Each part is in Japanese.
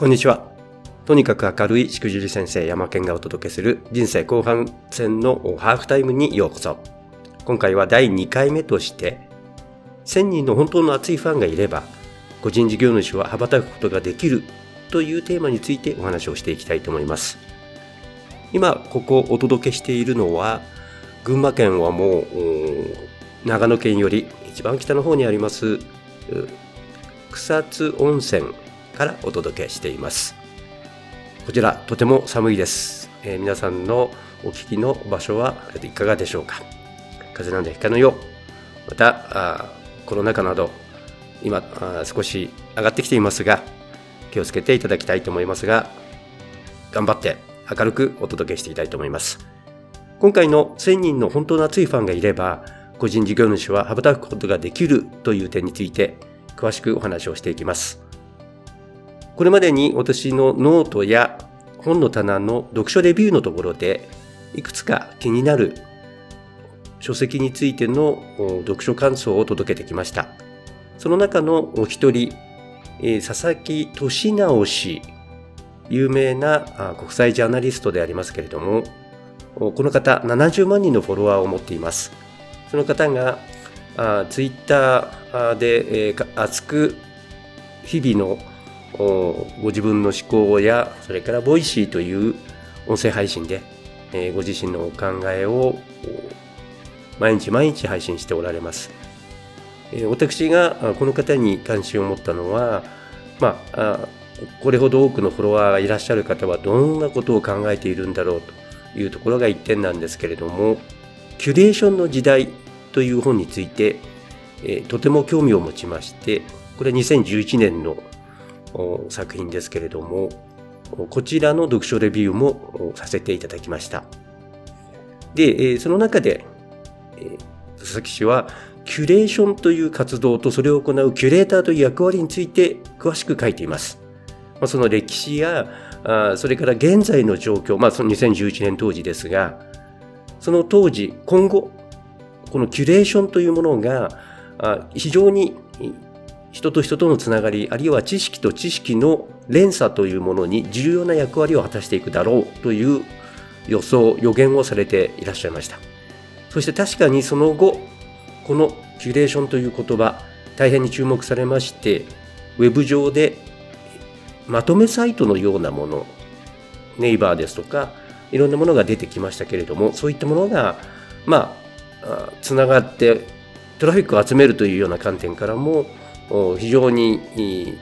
こんにちは。とにかく明るいしくじり先生山健がお届けする人生後半戦のハーフタイムにようこそ。今回は第2回目として1000人の本当の熱いファンがいれば個人事業主は羽ばたくことができるというテーマについてお話をしていきたいと思います。今ここお届けしているのは群馬県はもう長野県より一番北の方にあります草津温泉からお届けしています。こちらとても寒いです、えー、皆さんのお聞きの場所はいかがでしょうか。風邪なんでひかぬよう。またあコロナ禍など今あ少し上がってきていますが気をつけていただきたいと思いますが頑張って明るくお届けしていきたいと思います。今回の1000人の本当の熱いファンがいれば個人事業主は羽ばたくことができるという点について詳しくお話をしていきます。これまでに私のノートや本の棚の読書レビューのところで、いくつか気になる書籍についての読書感想を届けてきました。その中のお一人、佐々木俊直氏、有名な国際ジャーナリストでありますけれども、この方70万人のフォロワーを持っています。その方がツイッターで熱く日々のご自分の思考やそれから Voicy という音声配信で、えご自身のお考えを毎日毎日配信しておられます。え私がこの方に関心を持ったのは、まあ、これほど多くのフォロワーがいらっしゃる方はどんなことを考えているんだろうというところが一点なんですけれども、キュレーションの時代という本について、えとても興味を持ちまして、これ2011年の作品ですけれども、こちらの読書レビューもさせていただきました。で、その中で、佐々木氏は、キュレーションという活動とそれを行うキュレーターという役割について詳しく書いています。その歴史や、それから現在の状況、まあ、その2011年当時ですが、その当時、今後、このキュレーションというものが非常に人と人とのつながり、あるいは知識と知識の連鎖というものに重要な役割を果たしていくだろうという予想、予言をされていらっしゃいました。そして確かにその後、このキュレーションという言葉、大変に注目されまして、ウェブ上でまとめサイトのようなもの、ネイバーですとか、いろんなものが出てきましたけれども、そういったものが、まあ、つながってトラフィックを集めるというような観点からも、非常に、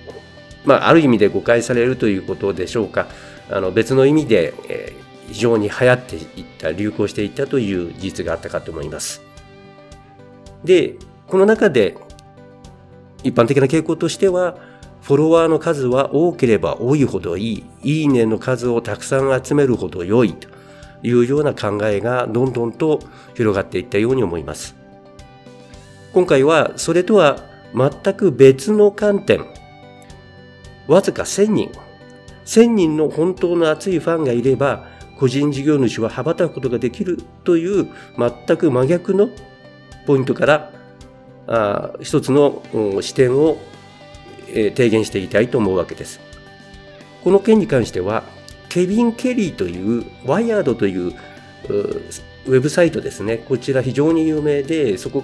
まあ、ある意味で誤解されるということでしょうかあの別の意味で、えー、非常に流行っていった流行していったという事実があったかと思います。でこの中で一般的な傾向としてはフォロワーの数は多ければ多いほどいい、いいねの数をたくさん集めるほど良いというような考えがどんどんと広がっていったように思います。今回はそれとは全く別の観点、わずか1000人、1000人の本当の熱いファンがいれば、個人事業主は羽ばたくことができるという全く真逆のポイントからあ一つの視点を、えー、提言していきたいと思うわけです。この件に関しては、ケビン・ケリーというワイヤードというウェブサイトですね。こちら非常に有名で、そこ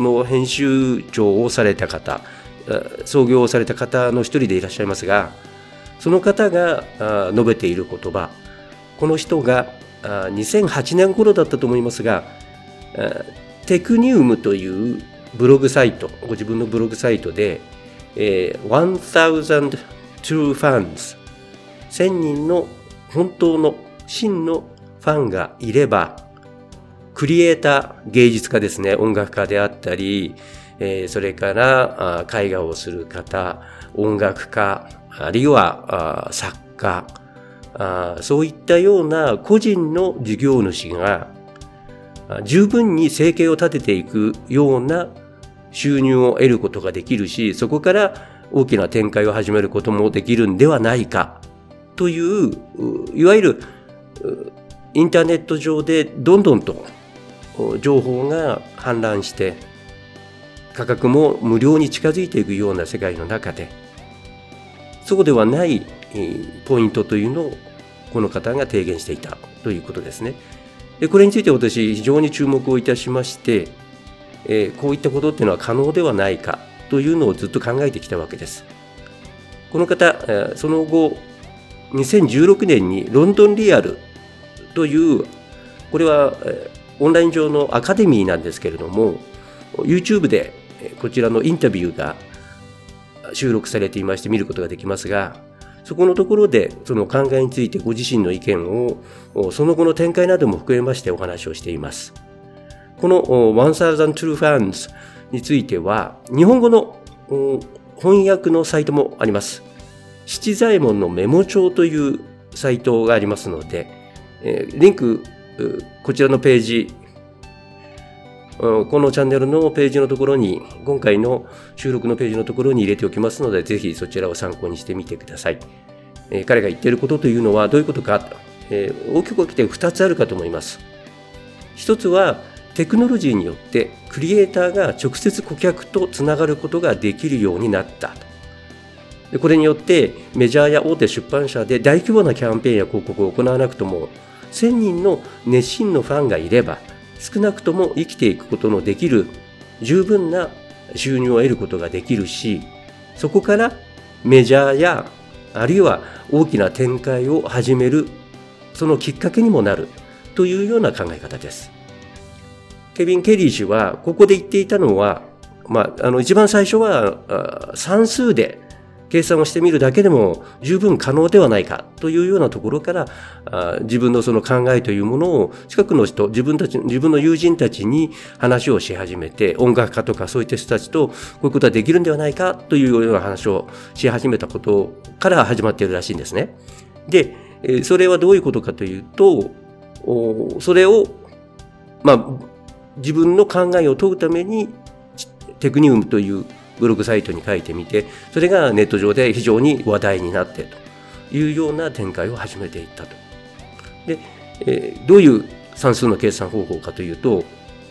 の編集長をされた方、創業をされた方の一人でいらっしゃいますが、その方が述べている言葉、この人が2008年頃だったと思いますが、テクニウムというブログサイト、ご自分のブログサイトで、えー、1000 true fans、1000人の本当の真のファンがいれば、クリエイター、芸術家ですね、音楽家であったり、えー、それから絵画をする方、音楽家、あるいは作家あ、そういったような個人の事業主が十分に生計を立てていくような収入を得ることができるし、そこから大きな展開を始めることもできるんではないかという、いわゆるインターネット上でどんどんと情報が氾濫して価格も無料に近づいていくような世界の中でそうではないポイントというのをこの方が提言していたということですね。でこれについて私非常に注目をいたしまして、え、こういったことっていうのは可能ではないかというのをずっと考えてきたわけです。この方、その後、2016年にロンドンリアルという、これはオンライン上のアカデミーなんですけれども、YouTube でこちらのインタビューが収録されていまして見ることができますが、そこのところでその考えについてご自身の意見をその後の展開なども含めましてお話をしています。この1000 True Fans については日本語の翻訳のサイトもあります。七左衛門のメモ帳というサイトがありますので、リンク、こちらのページ、このチャンネルのページのところに、今回の収録のページのところに入れておきますので、ぜひそちらを参考にしてみてください。え彼が言っていることというのはどういうことか？え、大きく分けて2つあるかと思います。一つは、テクノロジーによってクリエイターが直接顧客とつながることができるようになったでこれによってメジャーや大手出版社で大規模なキャンペーンや広告を行わなくとも1000人の熱心のファンがいれば少なくとも生きていくことのできる十分な収入を得ることができるしそこからメジャーやあるいは大きな展開を始めるそのきっかけにもなるというような考え方です。ケビン・ケリー氏は、ここで言っていたのは、まあ、あの、一番最初は、算数で計算をしてみるだけでも十分可能ではないかというようなところからあ自分のその考えというものを近くの人自分たち自分の友人たちに話をし始めて音楽家とかそういった人たちとこういうことはできるんではないかというような話をし始めたことから始まっているらしいんですね。でそれはどういうことかというとそれをまあ自分の考えを問うためにテクニウムというブログサイトに書いてみてそれがネット上で非常に話題になってというような展開を始めていったと。で、えー、どういう算数の計算方法かというと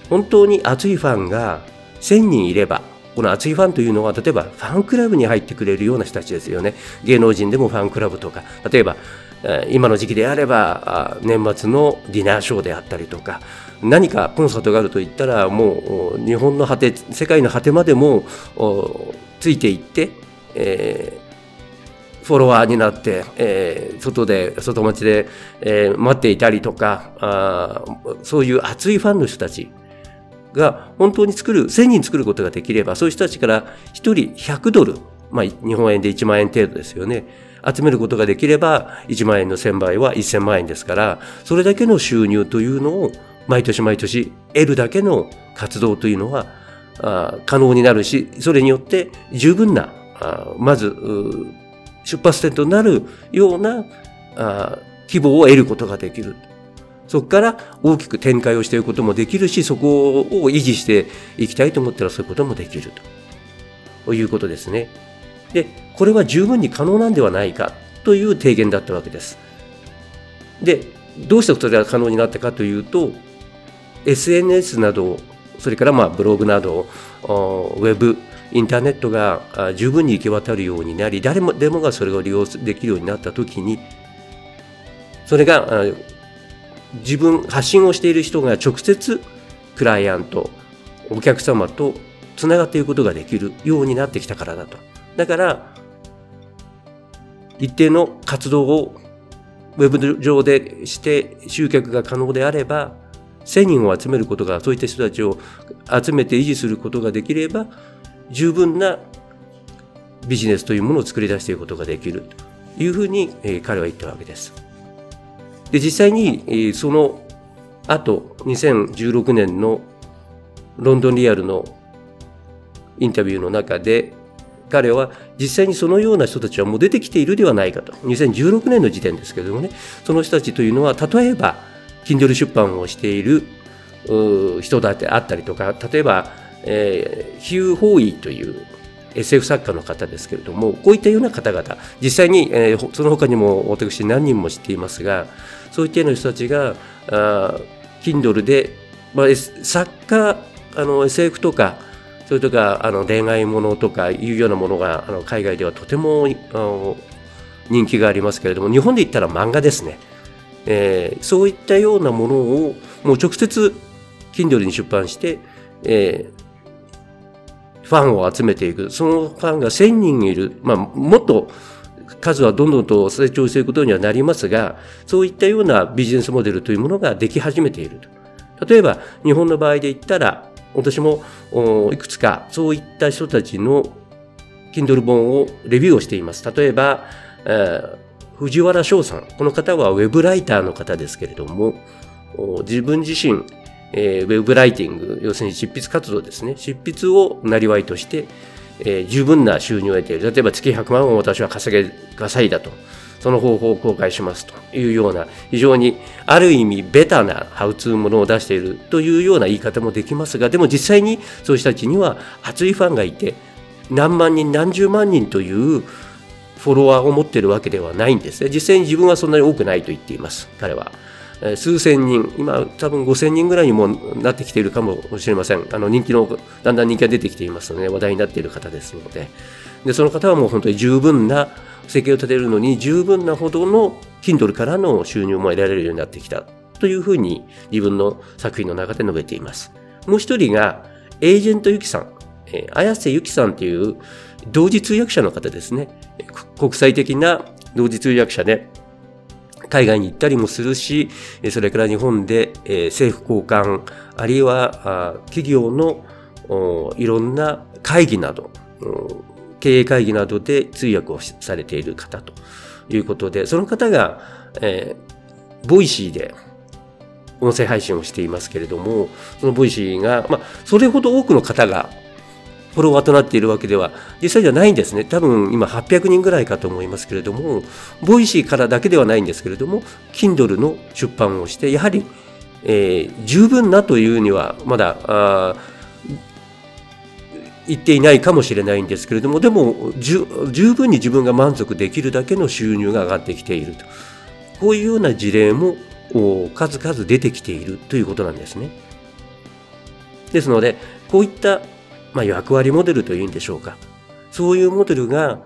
本当に熱いファンが1000人いればこの熱いファンというのは例えばファンクラブに入ってくれるような人たちですよね芸能人でもファンクラブとか例えば今の時期であれば年末のディナーショーであったりとか何かコンサートがあるといったらもう日本の果て世界の果てまでもついていって、えー、フォロワーになって、えー、外で外町で、えー、待っていたりとかあそういう熱いファンの人たちが本当に作る1000人作ることができればそういう人たちから1人100ドル、まあ、日本円で1万円程度ですよね集めることができれば1万円の1000倍は1000万円ですからそれだけの収入というのを毎年毎年得るだけの活動というのは可能になるしそれによって十分なまず出発点となるようなあ希望を得ることができる。そこから大きく展開をしていくこともできるしそこを維持していきたいと思ったらそういうこともできるということですね。でこれは十分に可能なんではないかという提言だったわけです。でどうしてそれが可能になったかというと SNS などそれからまあブログなどウェブインターネットが十分に行き渡るようになり誰もでもがそれを利用できるようになった時にそれが自分発信をしている人が直接クライアントお客様とつながっていくことができるようになってきたからだと。だから一定の活動をウェブ上でして集客が可能であれば1000人を集めることがそういった人たちを集めて維持することができれば十分なビジネスというものを作り出していくことができるというふうに、え彼は言ったわけです。で実際に、えその後2016年のロンドンリアルのインタビューの中で彼は実際にそのような人たちはもう出てきているではないかと。2016年の時点ですけれどもね。その人たちというのは例えば Kindle 出版をしている人だってあったりとか例えば、えー、ヒュー・ホーイという SF 作家の方ですけれどもこういったような方々。実際に、えー、その他にも私何人も知っていますがそういったような人たちがあ Kindle で、まあ、作家あの SF とかそれとかあの恋愛ものとかいうようなものがあの海外ではとてもあの人気がありますけれども、日本で言ったら漫画ですね。えー、そういったようなものをもう直接 Kindle に出版して、えー、ファンを集めていく。そのファンが1000人いる。まあ、もっと数はどんどんと成長していくことにはなりますが、そういったようなビジネスモデルというものができ始めていると。例えば、日本の場合で言ったら、私もいくつかそういった人たちの Kindle 本をレビューをしています。例えば、えー、藤原翔さん。この方はウェブライターの方ですけれども、自分自身、えー、ウェブライティング、要するに執筆活動ですね。執筆をなりわいとして、えー、十分な収入を得ている。例えば月100万を私は稼げ、稼いだと。その方法を公開しますというような、非常にある意味ベタなハウツーものを出しているというような言い方もできますが、でも実際にそういう人たちには熱いファンがいて、何万人、何十万人というフォロワーを持っているわけではないんですね。実際に自分はそんなに多くないと言っています、彼は。数千人、今多分5000人ぐらいにもなってきているかもしれません。あの人気の、だんだん人気が出てきていますので、話題になっている方ですので。で、その方はもう本当に十分な、生計を立てるのに十分なほどの Kindle からの収入も得られるようになってきたというふうに自分の作品の中で述べています。もう一人が、エージェントユキさん、えー、綾瀬ゆきさんという同時通訳者の方ですね。国際的な同時通訳者で、海外に行ったりもするし、それから日本で政府高官、あるいは企業のいろんな会議など、経営会議などで通訳をされている方ということで、その方が、えー、ボイシーで音声配信をしていますけれども、そのボイシーが、まあ、それほど多くの方がフォロワーとなっているわけでは実際じゃないんですね。多分今800人ぐらいかと思いますけれども、ボイシーからだけではないんですけれども、Kindle の出版をして、やはり、えー、十分なというにはまだいっていないかもしれないんですけれども、でも十分に自分が満足できるだけの収入が上がってきていると。こういうような事例も数々出てきているということなんですね。ですので、こういったまあ、役割モデルというんでしょうか。そういうモデルが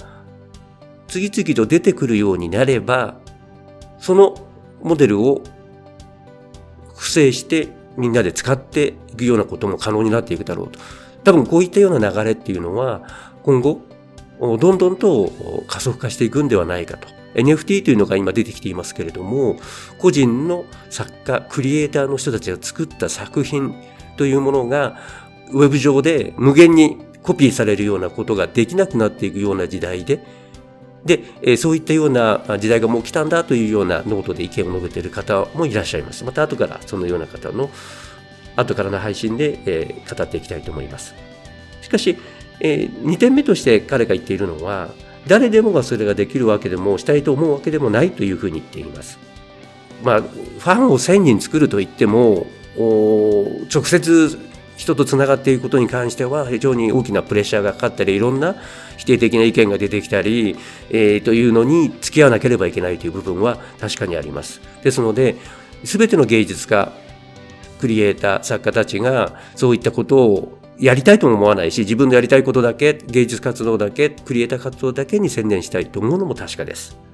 次々と出てくるようになれば、そのモデルを不正してみんなで使っていくようなことも可能になっていくだろうと。多分こういったような流れっていうのは今後どんどんと加速化していくんではないかと。NFT というのが今出てきていますけれども、個人の作家、クリエイターの人たちが作った作品というものがウェブ上で無限にコピーされるようなことができなくなっていくような時代で、で、え、そういったような時代がもう来たんだというようなノートで意見を述べている方もいらっしゃいます。また後からそのような方の後からの配信で、え、語っていきたいと思います。しかし、え、2点目として彼が言っているのは、誰でもがそれができるわけでも、したいと思うわけでもないというふうに言っています。まあ、ファンを1000人作ると言っても、直接人とつながっていくことに関しては非常に大きなプレッシャーがかかったりいろんな否定的な意見が出てきたり、えー、というのに付き合わなければいけないという部分は確かにあります。ですので全ての芸術家クリエイター作家たちがそういったことをやりたいとも思わないし自分でやりたいことだけ芸術活動だけクリエイター活動だけに専念したいと思うのも確かです。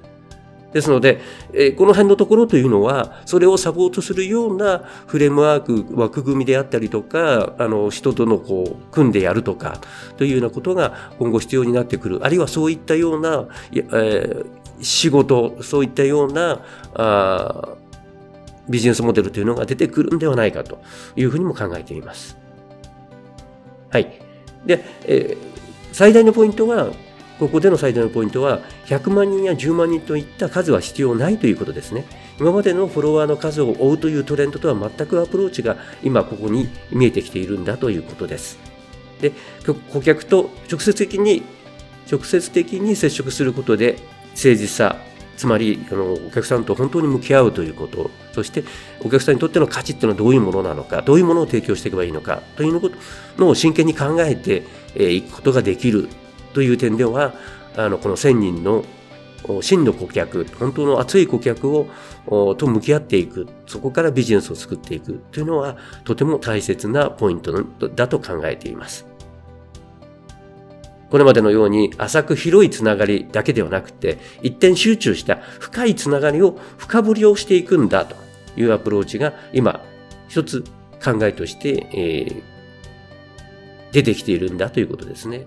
ですので、えこの辺のところというのは、それをサポートするようなフレームワーク、枠組みであったりとか、あの、人とのこう、組んでやるとか、というようなことが今後必要になってくる。あるいはそういったような、えー、仕事、そういったような、あビジネスモデルというのが出てくるんではないかというふうにも考えています。はい。で、えー、最大のポイントは、ここでの最大のポイントは、100万人や10万人といった数は必要ないということですね。今までのフォロワーの数を追うというトレンドとは全くアプローチが今ここに見えてきているんだということです。で、顧客と直接的に、直接的に接触することで、誠実さ、つまりあのお客さんと本当に向き合うということ、そしてお客さんにとっての価値っていうのはどういうものなのか、どういうものを提供していけばいいのかというのを真剣に考えていくことができるという点では、あのこの1000人の真の顧客、本当の熱い顧客をと向き合っていく、そこからビジネスを作っていくというのは、とても大切なポイントだと考えています。これまでのように浅く広いつながりだけではなくて、一点集中した深いつながりを深掘りをしていくんだというアプローチが今一つ考えとして、え、出てきているんだということですね。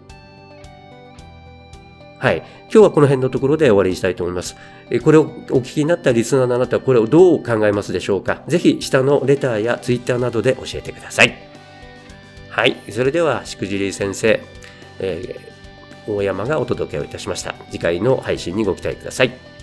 はい。今日はこの辺のところで終わりにしたいと思います。これをお聞きになったリスナーのあなたはこれをどう考えますでしょうか？ぜひ下のレターやツイッターなどで教えてください。はい。それでは、しくじり先生、えー、大山がお届けをいたしました。次回の配信にご期待ください。